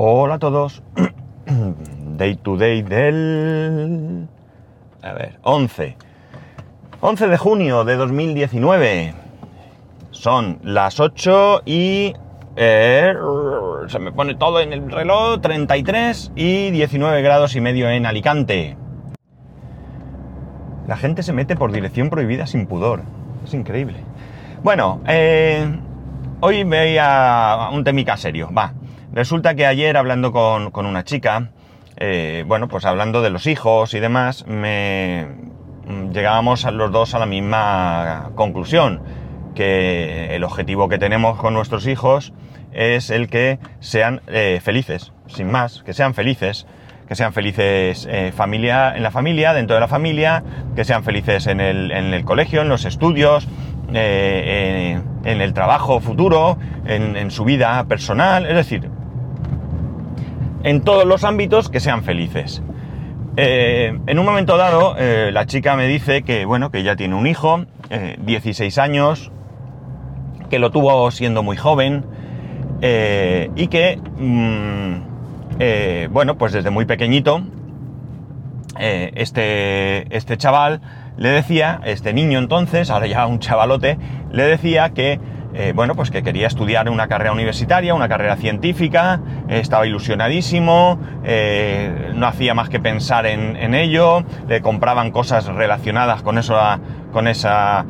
Hola a todos. Day to day del... A ver, 11. 11 de junio de 2019. Son las 8 y... eh, se me pone todo en el reloj. 33 y 19 grados y medio en Alicante. La gente se mete por dirección prohibida sin pudor. Es increíble. Bueno, eh, hoy veía un temica serio. Va. Resulta que ayer hablando con, con una chica, eh, bueno, pues hablando de los hijos y demás, me llegábamos a los dos a la misma conclusión, que el objetivo que tenemos con nuestros hijos es el que sean eh, felices, sin más, que sean felices, que sean felices eh, familia, en la familia, dentro de la familia, que sean felices en el, en el colegio, en los estudios, en el trabajo futuro, en, en su vida personal, es decir, en todos los ámbitos que sean felices. Eh, en un momento dado, eh, la chica me dice que, bueno, que ya tiene un hijo, eh, 16 años, que lo tuvo siendo muy joven, eh, y que, mm, bueno, pues desde muy pequeñito, este, este chaval le decía, este niño entonces, ahora ya un chavalote, le decía que, eh, bueno, pues que quería estudiar una carrera universitaria, una carrera científica, estaba ilusionadísimo, eh, no hacía más que pensar en, ello, le compraban cosas relacionadas con, eso, con esa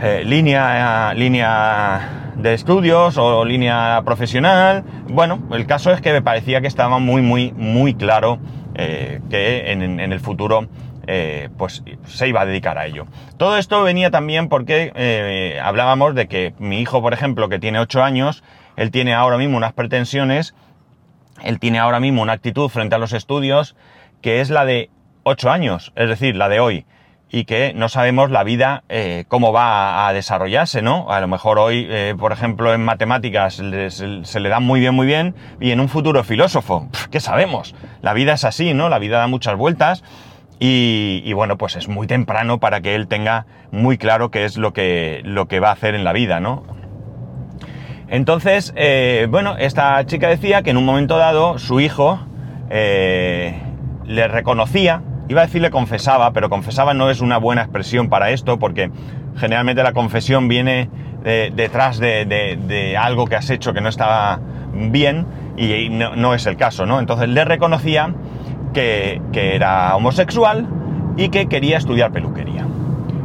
eh, línea, línea de estudios o línea profesional. Bueno, el caso es que me parecía que estaba muy, muy, muy claro que en el futuro eh, pues se iba a dedicar a ello. Todo esto venía también porque eh, hablábamos de que mi hijo, por ejemplo, que tiene 8 años, él tiene ahora mismo unas pretensiones, él tiene ahora mismo una actitud frente a los estudios que es la de 8 años, es decir, la de hoy, y que no sabemos la vida eh, cómo va a desarrollarse, ¿no? A lo mejor hoy, eh, por ejemplo, en matemáticas se, le da muy bien, muy bien, y en un futuro filósofo, ¿qué sabemos? La vida es así, ¿no? La vida da muchas vueltas. Y, y bueno, pues es muy temprano para que él tenga muy claro qué es lo que, lo que va a hacer en la vida, ¿no? Entonces, eh, bueno, esta chica decía que en un momento dado su hijo eh, le reconocía, iba a decir le confesaba, pero confesaba no es una buena expresión para esto porque generalmente la confesión viene de- detrás de, de- de algo que has hecho que no estaba bien y no, no es el caso, ¿no? Entonces le reconocía que, era homosexual y que quería estudiar peluquería.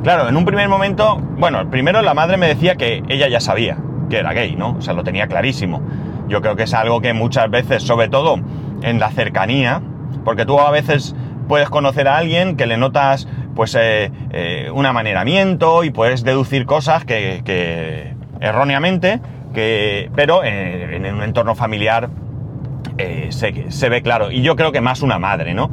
Claro, en un primer momento, bueno, primero la madre me decía que ella ya sabía que era gay, ¿no? O sea, lo tenía clarísimo. Yo creo que es algo que muchas veces, sobre todo en la cercanía, porque tú a veces puedes conocer a alguien que le notas, pues, eh, eh, un amaneramiento y puedes deducir cosas que, que erróneamente, que, pero eh, en un entorno familiar eh, se, se ve claro. Y yo creo que más una madre, ¿no?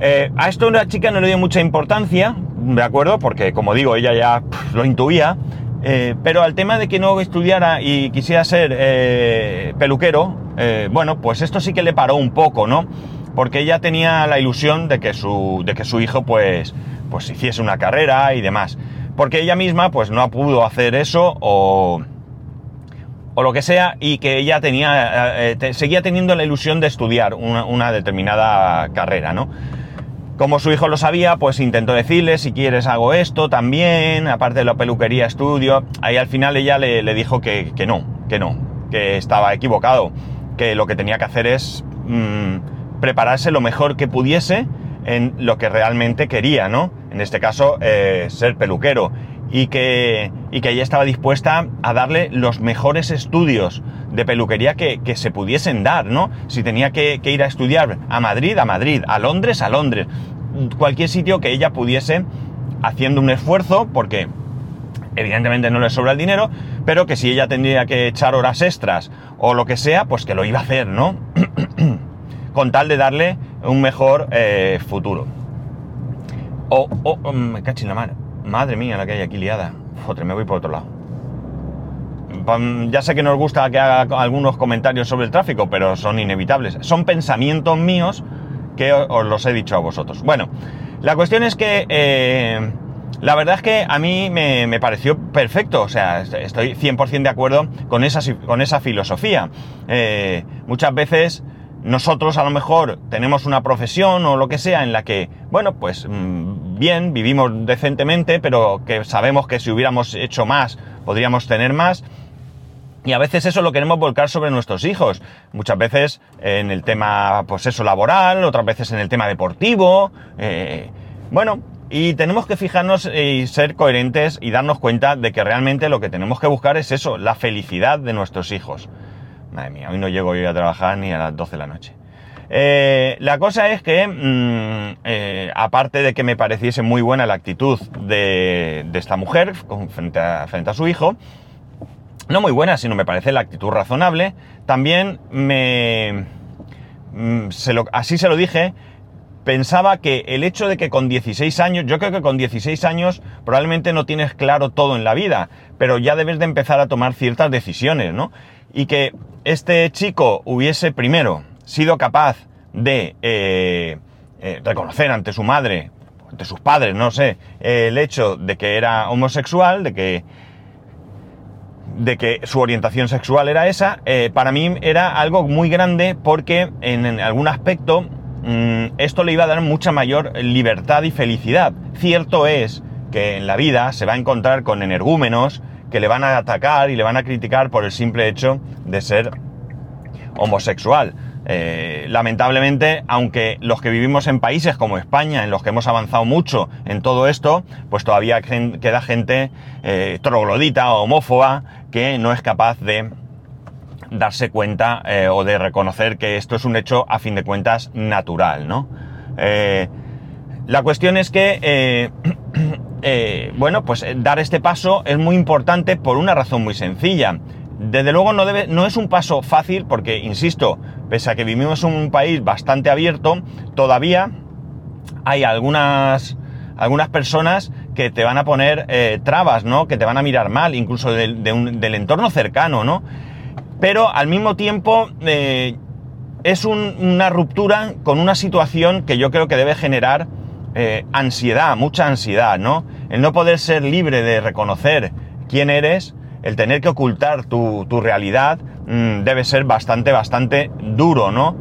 Eh, a esto la chica no le dio mucha importancia, ¿de acuerdo? Porque, como digo, ella ya lo intuía. eh, pero al tema de que no estudiara y quisiera ser peluquero, bueno, pues esto sí que le paró un poco, ¿no? Porque ella tenía la ilusión de que su, de que su hijo, pues, pues hiciese una carrera y demás. Porque ella misma, pues, no pudo hacer eso o o lo que sea, y que ella tenía, eh, te- seguía teniendo la ilusión de estudiar una, determinada carrera, ¿no? Como su hijo lo sabía, pues intentó decirle, si quieres hago esto también, aparte de la peluquería estudio. Ahí al final ella le, dijo que, que no, que no, que estaba equivocado, que lo que tenía que hacer es mm, prepararse lo mejor que pudiese en lo que realmente quería, ¿no? En este caso, eh, ser peluquero. Y que, y que ella estaba dispuesta a darle los mejores estudios de peluquería que, que se pudiesen dar, ¿no? Si tenía que, ir a estudiar a Madrid, a Madrid, a Londres, a Londres, cualquier sitio que ella pudiese, haciendo un esfuerzo, porque evidentemente no le sobra el dinero, pero que si ella tendría que echar horas extras o lo que sea, pues que lo iba a hacer, ¿no? Con tal de darle un mejor eh, futuro. O, o, oh, me la mar. Madre mía, la que hay aquí liada. Joder, me voy por otro lado. Ya sé que nos gusta que haga algunos comentarios sobre el tráfico, pero son inevitables. Son pensamientos míos que os los he dicho a vosotros. Bueno, la cuestión es que eh, la verdad es que a mí me, me pareció perfecto. O sea, est- estoy 100% de acuerdo con esa, con esa filosofía. Eh, muchas veces nosotros a lo mejor tenemos una profesión o lo que sea en la que, bueno, pues mm, bien, vivimos decentemente, pero que sabemos que si hubiéramos hecho más, podríamos tener más. Y a veces eso lo queremos volcar sobre nuestros hijos. Muchas veces en el tema, pues eso, laboral, otras veces en el tema deportivo. Eh, bueno, y tenemos que fijarnos y ser coherentes y darnos cuenta de que realmente lo que tenemos que buscar es eso, la felicidad de nuestros hijos. Madre mía, hoy no llego yo a trabajar ni a las 12 de la noche. Eh, la cosa es que, mm, eh, aparte de que me pareciese muy buena la actitud de, esta mujer frente a, frente a su hijo, no muy buena, sino me parece la actitud razonable, también me... Mm, así se lo dije, pensaba que el hecho de que con 16 años, yo creo que con 16 años probablemente no tienes claro todo en la vida, pero ya debes de empezar a tomar ciertas decisiones, ¿no? Y que este chico hubiese primero sido capaz de eh, eh, reconocer ante su madre, ante sus padres, no sé, el hecho de que era homosexual, de que de que su orientación sexual era esa, eh, para mí era algo muy grande porque en, algún aspecto mm, esto le iba a dar mucha mayor libertad y felicidad. Cierto es que en la vida se va a encontrar con energúmenos que le van a atacar y le van a criticar por el simple hecho de ser homosexual. Eh, lamentablemente, aunque los que vivimos en países como España, en los que hemos avanzado mucho en todo esto, pues todavía queda gente eh, troglodita o homófoba que no es capaz de darse cuenta eh, o de reconocer que esto es un hecho, a fin de cuentas, natural, ¿no? la cuestión es que bueno, pues dar este paso es muy importante por una razón muy sencilla. Desde luego no, es un paso fácil porque, insisto, pese a que vivimos en un país bastante abierto, todavía hay algunas, algunas personas que te van a poner eh, trabas, ¿no? Que te van a mirar mal, incluso del entorno cercano, ¿no? Pero al mismo tiempo es una ruptura con una situación que yo creo que debe generar eh, ansiedad, mucha ansiedad, ¿no? El no poder ser libre de reconocer quién eres, el tener que ocultar tu, realidad, mm, debe ser bastante, bastante duro, ¿no?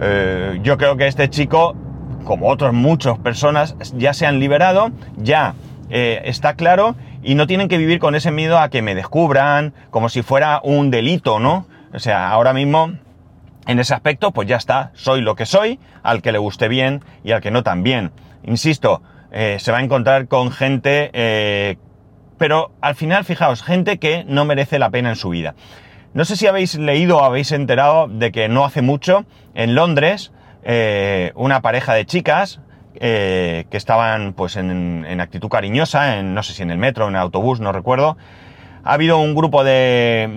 Eh, yo creo que este chico, como otras muchas personas, ya se han liberado, ya eh, está claro y no tienen que vivir con ese miedo a que me descubran, como si fuera un delito, ¿no? O sea, ahora mismo en ese aspecto, pues ya está, soy lo que soy, al que le guste bien y al que no tan bien. Insisto, eh, se va a encontrar con gente, pero al final, fijaos, gente que no merece la pena en su vida. No sé si habéis leído o habéis enterado de que no hace mucho, en Londres, eh, una pareja de chicas que estaban pues en, actitud cariñosa, en, no sé si en el metro, en el autobús, no recuerdo, ha habido un grupo de,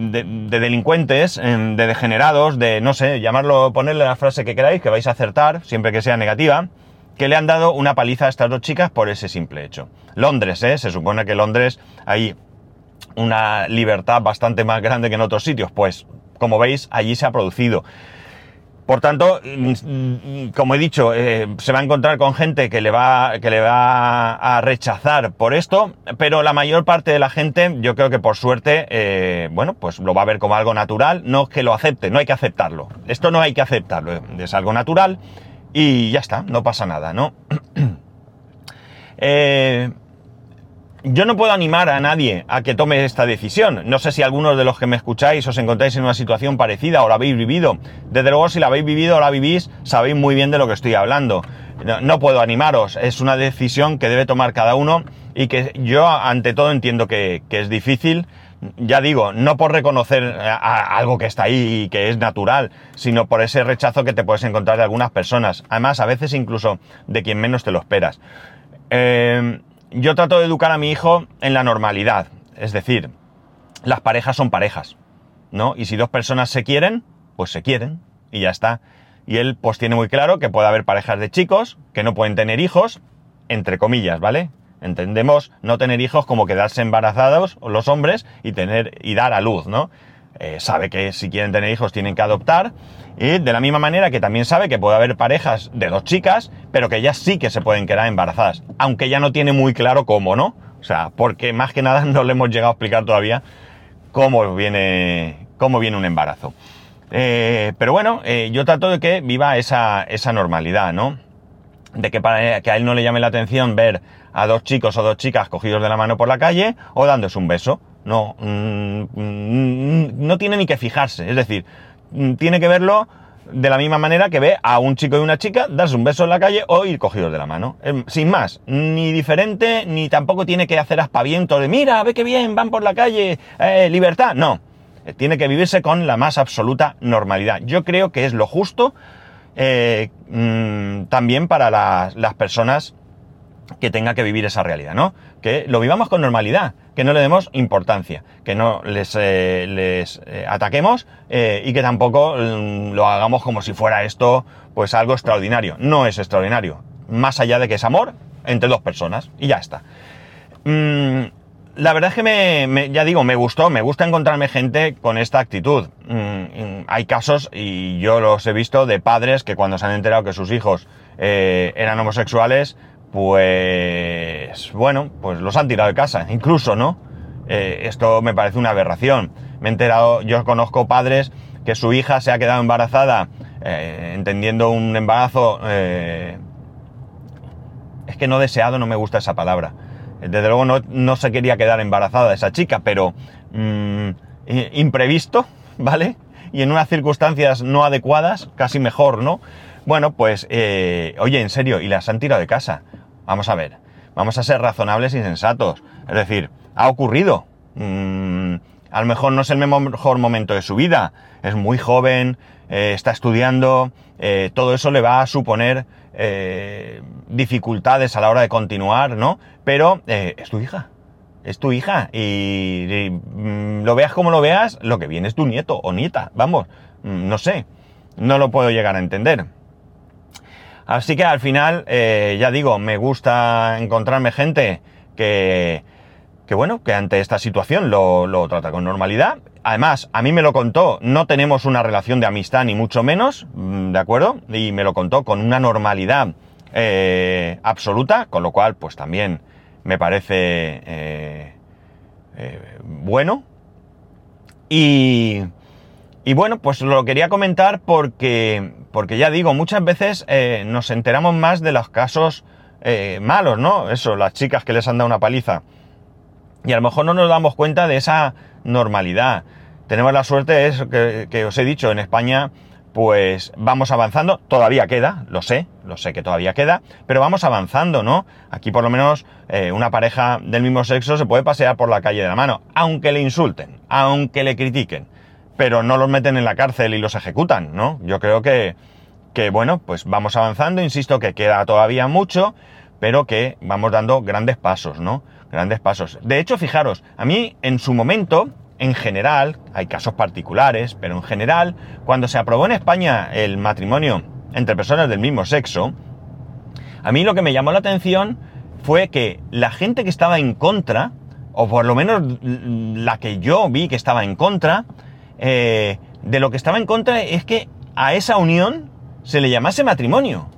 de, delincuentes, de degenerados, de, no sé, llamarlo, ponerle la frase que queráis, que vais a acertar, siempre que sea negativa, que le han dado una paliza a estas dos chicas por ese simple hecho. Londres, ¿eh? Se supone que Londres hay una libertad bastante más grande que en otros sitios. Pues, como veis, allí se ha producido. Por tanto, mm, como he dicho, eh, se va a encontrar con gente que le va, que le va a rechazar por esto, pero la mayor parte de la gente, yo creo que por suerte, eh, bueno, pues lo va a ver como algo natural, no que lo acepte, no hay que aceptarlo. Esto no hay que aceptarlo, es algo natural y ya está, no pasa nada, ¿no? Eh, yo no puedo animar a nadie a que tome esta decisión. No sé si algunos de los que me escucháis os encontráis en una situación parecida o la habéis vivido. Desde luego, si la habéis vivido o la vivís, sabéis muy bien de lo que estoy hablando. No, puedo animaros, es una decisión que debe tomar cada uno y que yo ante todo entiendo que, que es difícil ya digo, no por reconocer algo que está ahí y que es natural, sino por ese rechazo que te puedes encontrar de algunas personas. Además, a veces incluso de quien menos te lo esperas. Eh, yo trato de educar a mi hijo en la normalidad. Es decir, las parejas son parejas, ¿no? Y si dos personas se quieren, pues se quieren y ya está. Y él pues tiene muy claro que puede haber parejas de chicos que no pueden tener hijos, entre comillas, ¿vale? Entendemos no tener hijos como quedarse embarazados los hombres y tener y dar a luz, ¿no? Eh, sabe que si quieren tener hijos tienen que adoptar y de la misma manera que también sabe que puede haber parejas de dos chicas, pero que ellas sí que se pueden quedar embarazadas, aunque ya no tiene muy claro cómo, ¿no? O sea, porque más que nada no le hemos llegado a explicar todavía cómo viene, cómo viene un embarazo. Eh, pero bueno, eh, yo trato de que viva esa, esa normalidad, ¿no? De que para que a él no le llame la atención ver a dos chicos o dos chicas cogidos de la mano por la calle o dándose un beso. No, mm, mm, no tiene ni que fijarse. Es decir, mm, tiene que verlo de la misma manera que ve a un chico y una chica darse un beso en la calle o ir cogidos de la mano. Em, sin más, ni diferente, ni tampoco tiene que hacer aspaviento de mira, ve qué bien, van por la calle, eh, libertad. No, eh, tiene que vivirse con la más absoluta normalidad. Yo creo que es lo justo eh, mm, también para las, personas que tengan que vivir esa realidad, ¿no? Que lo vivamos con normalidad, que no le demos importancia, que no les, eh, les ataquemos y que tampoco mm, lo hagamos como si fuera esto pues algo extraordinario. No es extraordinario, más allá de que es amor entre dos personas y ya está. Mm, la verdad es que me, ya digo, me gustó, me gusta encontrarme gente con esta actitud. Mm, hay casos, y yo los he visto, de padres que cuando se han enterado que sus hijos eh, eran homosexuales, pues bueno, pues los han tirado de casa, incluso, ¿no? Eh, esto me parece una aberración. Me he enterado, yo conozco padres que su hija se ha quedado embarazada, eh, entendiendo un embarazo, es que no deseado, no me gusta esa palabra desde luego no, se quería quedar embarazada esa chica, pero mm, imprevisto, ¿vale? Y en unas circunstancias no adecuadas, casi mejor, ¿no? Bueno, pues, eh, oye, en serio, y las han tirado de casa. Vamos a ver, vamos a ser razonables y sensatos. Es decir, ha ocurrido. Mm, a lo mejor no es el mejor momento de su vida. Es muy joven, eh, está estudiando, eh, todo eso le va a suponer eh, dificultades a la hora de continuar, ¿no? Pero eh, es tu hija, es tu hija y, mm, lo veas como lo veas, lo que viene es tu nieto o nieta, vamos, mm, no sé, no lo puedo llegar a entender. Así que al final, eh, ya digo, me gusta encontrarme gente que, que bueno, que ante esta situación lo, trata con normalidad. Además, a mí me lo contó, no tenemos una relación de amistad ni mucho menos, mm, ¿de acuerdo? Y me lo contó con una normalidad eh, absoluta, con lo cual, pues también me parece eh, eh, bueno. Y, y, bueno, pues lo quería comentar porque, porque ya digo, muchas veces nos enteramos más de los casos malos, ¿no? Eso, las chicas que les han dado una paliza y a lo mejor no nos damos cuenta de esa normalidad. Tenemos la suerte, es que, os he dicho, en España pues vamos avanzando, todavía queda, lo sé, lo sé que todavía queda, pero vamos avanzando, ¿no? Aquí por lo menos eh, una pareja del mismo sexo se puede pasear por la calle de la mano, aunque le insulten, aunque le critiquen, pero no los meten en la cárcel y los ejecutan, ¿no? Yo creo que, que bueno, pues vamos avanzando, insisto que queda todavía mucho, pero que vamos dando grandes pasos, ¿no? Grandes pasos. De hecho, fijaros, a mí en su momento, en general, hay casos particulares, pero en general, cuando se aprobó en España el matrimonio entre personas del mismo sexo, a mí lo que me llamó la atención fue que la gente que estaba en contra, o por lo menos la que yo vi que estaba en contra, eh, de lo que estaba en contra es que a esa unión se le llamase matrimonio.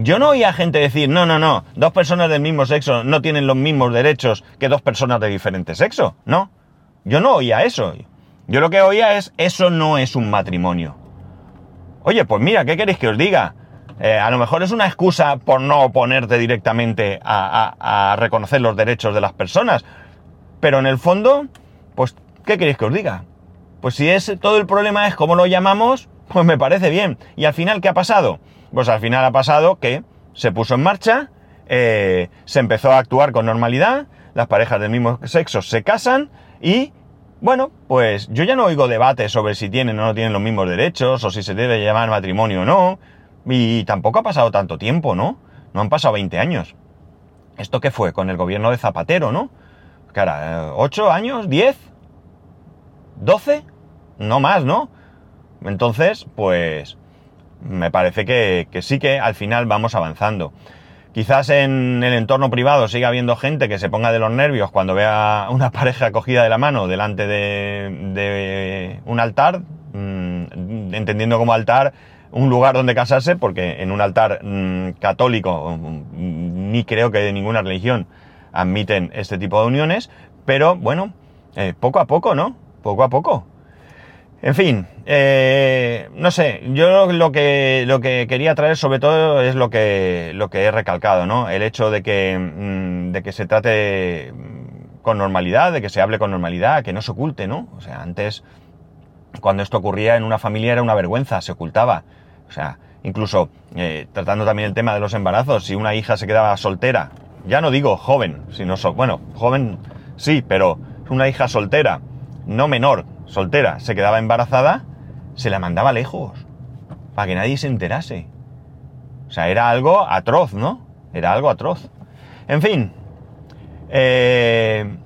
Yo no oía gente decir, no, no, no, dos personas del mismo sexo no tienen los mismos derechos que dos personas de diferente sexo, no. Yo no oía eso. Yo lo que oía es, eso no es un matrimonio. Oye, pues mira, ¿qué queréis que os diga? Eh, a lo mejor es una excusa por no oponerte directamente a, a, reconocer los derechos de las personas. Pero en el fondo, pues, ¿qué queréis que os diga? Pues si es todo el problema es cómo lo llamamos, pues me parece bien. Y al final, ¿qué ha pasado? Pues al final ha pasado que se puso en marcha, eh, se empezó a actuar con normalidad, las parejas del mismo sexo se casan y, bueno, pues yo ya no oigo debate sobre si tienen o no tienen los mismos derechos o si se debe llamar matrimonio o no. Y tampoco ha pasado tanto tiempo, ¿no? No han pasado 20 años. ¿Esto qué fue? Con el gobierno de Zapatero, ¿no? Cara, ¿8 años? ¿10? ¿12? No más, ¿no? Entonces, pues me parece que, sí que al final vamos avanzando. Quizás en el entorno privado siga habiendo gente que se ponga de los nervios cuando vea una pareja cogida de la mano delante de, un altar, mm, entendiendo como altar un lugar donde casarse, porque en un altar mm, católico mm, ni creo que de ninguna religión admiten este tipo de uniones, pero bueno, eh, poco a poco, ¿no? Poco a poco. En fin, eh, no sé, yo lo que, lo que quería traer sobre todo es lo que, lo que he recalcado, ¿no? El hecho de que, mm, de que se trate con normalidad, de que se hable con normalidad, que no se oculte, ¿no? O sea, antes, cuando esto ocurría en una familia era una vergüenza, se ocultaba. O sea, incluso eh, tratando también el tema de los embarazos, si una hija se quedaba soltera, ya no digo joven, sino, so, bueno, joven sí, pero una hija soltera, no menor, soltera, se quedaba embarazada, se la mandaba lejos, para que nadie se enterase. O sea, era algo atroz, ¿no? Era algo atroz. En fin, eh,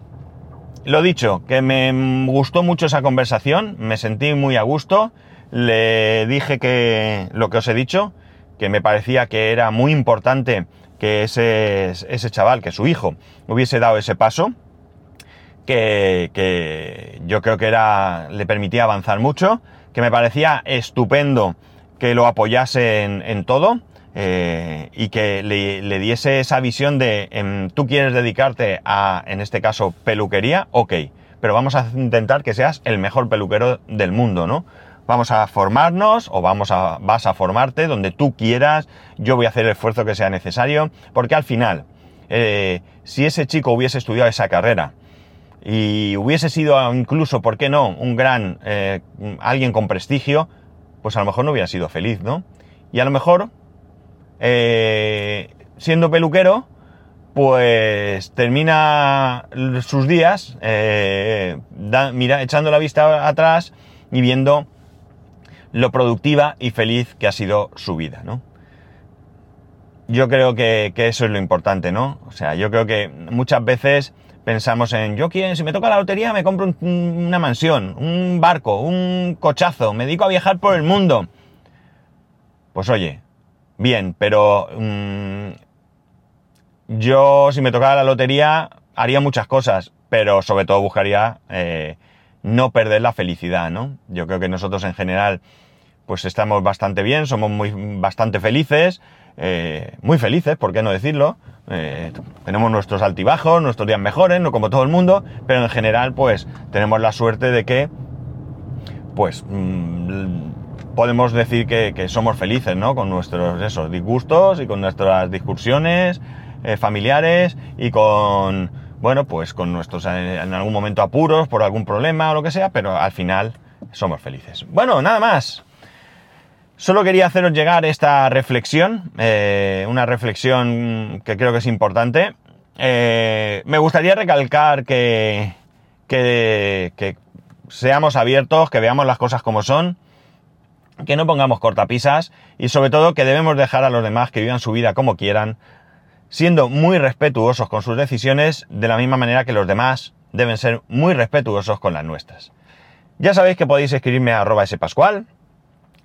lo dicho, que me gustó mucho esa conversación, me sentí muy a gusto, le dije que lo que os he dicho, que me parecía que era muy importante que ese, ese chaval, que su hijo, hubiese dado ese paso, que, yo creo que era, le permitía avanzar mucho, que me parecía estupendo que lo apoyase en, todo eh, y que le, diese esa visión de em, tú quieres dedicarte a, en este caso, peluquería, ok, pero vamos a intentar que seas el mejor peluquero del mundo, ¿no? Vamos a formarnos o vamos a, vas a formarte donde tú quieras, yo voy a hacer el esfuerzo que sea necesario, porque al final, eh, si ese chico hubiese estudiado esa carrera, y hubiese sido incluso, ¿por qué no?, un gran, eh, alguien con prestigio, pues a lo mejor no hubiera sido feliz, ¿no? Y a lo mejor, eh, siendo peluquero, pues termina sus días eh, mira, echando la vista atrás y viendo lo productiva y feliz que ha sido su vida, ¿no? Yo creo que, que eso es lo importante, ¿no? O sea, yo creo que muchas veces pensamos en, yo quiero, si me toca la lotería me compro una mansión, un barco, un cochazo, me dedico a viajar por el mundo. Pues oye, bien, pero mm, yo si me tocara la lotería haría muchas cosas, pero sobre todo buscaría eh, no perder la felicidad, ¿no? Yo creo que nosotros en general pues estamos bastante bien, somos muy bastante felices, eh, muy felices, ¿por qué no decirlo? Eh, tenemos nuestros altibajos, nuestros días mejores, no como todo el mundo, pero en general pues tenemos la suerte de que pues mm, podemos decir que, somos felices, ¿no? Con nuestros esos disgustos y con nuestras discusiones eh, familiares y con, bueno, pues con nuestros en algún momento apuros por algún problema o lo que sea, pero al final somos felices. Bueno, nada más. Solo quería haceros llegar esta reflexión, eh, una reflexión que creo que es importante. Eh, me gustaría recalcar que, que, seamos abiertos, que veamos las cosas como son, que no pongamos cortapisas y sobre todo que debemos dejar a los demás que vivan su vida como quieran, siendo muy respetuosos con sus decisiones de la misma manera que los demás deben ser muy respetuosos con las nuestras. Ya sabéis que podéis escribirme a arroba spascual,